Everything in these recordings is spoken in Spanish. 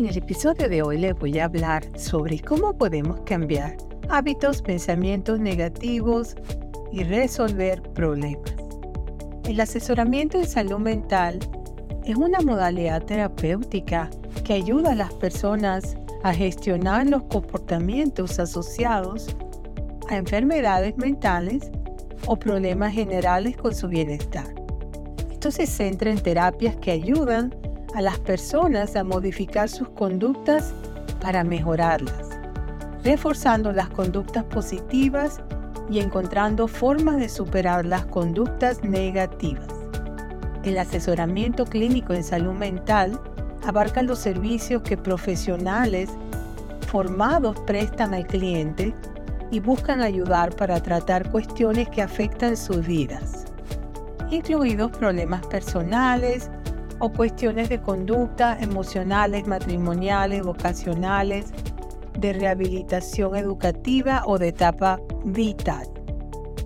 En el episodio de hoy les voy a hablar sobre cómo podemos cambiar hábitos, pensamientos negativos y resolver problemas. El asesoramiento en salud mental es una modalidad terapéutica que ayuda a las personas a gestionar los comportamientos asociados a enfermedades mentales o problemas generales con su bienestar. Esto se centra en terapias que ayudan a las personas a modificar sus conductas para mejorarlas, reforzando las conductas positivas y encontrando formas de superar las conductas negativas. El asesoramiento clínico en salud mental abarca los servicios que profesionales formados prestan al cliente y buscan ayudar para tratar cuestiones que afectan sus vidas, incluidos problemas personales, o cuestiones de conducta emocionales, matrimoniales, vocacionales, de rehabilitación educativa o de etapa vital.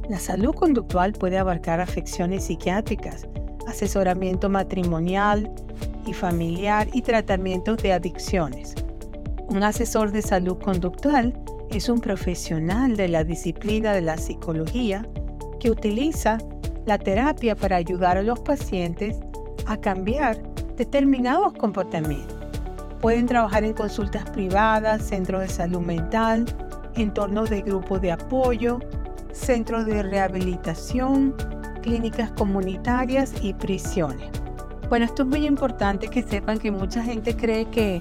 La salud conductual puede abarcar afecciones psiquiátricas, asesoramiento matrimonial y familiar y tratamientos de adicciones. Un asesor de salud conductual es un profesional de la disciplina de la psicología que utiliza la terapia para ayudar a los pacientes a cambiar determinados comportamientos. Pueden trabajar en consultas privadas, centros de salud mental, entornos de grupos de apoyo, centros de rehabilitación, clínicas comunitarias y prisiones. Bueno, esto es muy importante que sepan que mucha gente cree que,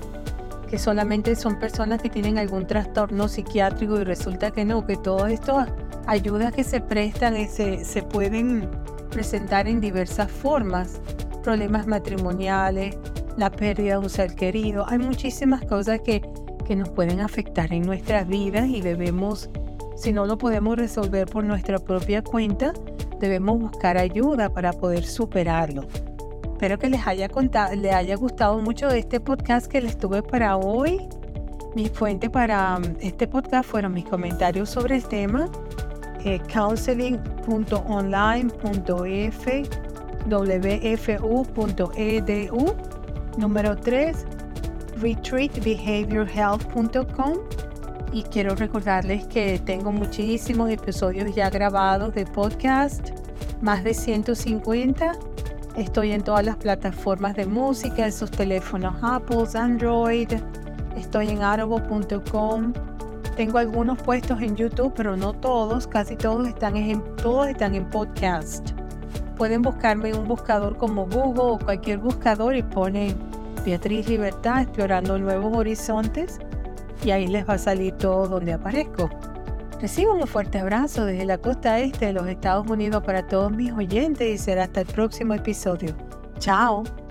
que solamente son personas que tienen algún trastorno psiquiátrico y resulta que no, que todo esto ayuda a que se prestan y se, se pueden presentar en diversas formas problemas matrimoniales, la pérdida de un ser querido. Hay muchísimas cosas que, que nos pueden afectar en nuestras vidas y debemos, si no lo podemos resolver por nuestra propia cuenta, debemos buscar ayuda para poder superarlo. Espero que les haya, contado, les haya gustado mucho este podcast que les tuve para hoy. Mi fuente para um, este podcast fueron mis comentarios sobre el tema, eh, counseling.online.ef wfu.edu. Número 3, retreatbehaviorhealth.com. Y quiero recordarles que tengo muchísimos episodios ya grabados de podcast, más de 150. Estoy en todas las plataformas de música, en sus teléfonos Apple, Android. Estoy en audible.com. Tengo algunos puestos en YouTube, pero no todos, casi todos están en, todos están en podcast pueden buscarme en un buscador como Google o cualquier buscador y ponen Beatriz Libertad explorando nuevos horizontes y ahí les va a salir todo donde aparezco. Recibo un fuerte abrazo desde la costa este de los Estados Unidos para todos mis oyentes y será hasta el próximo episodio. Chao.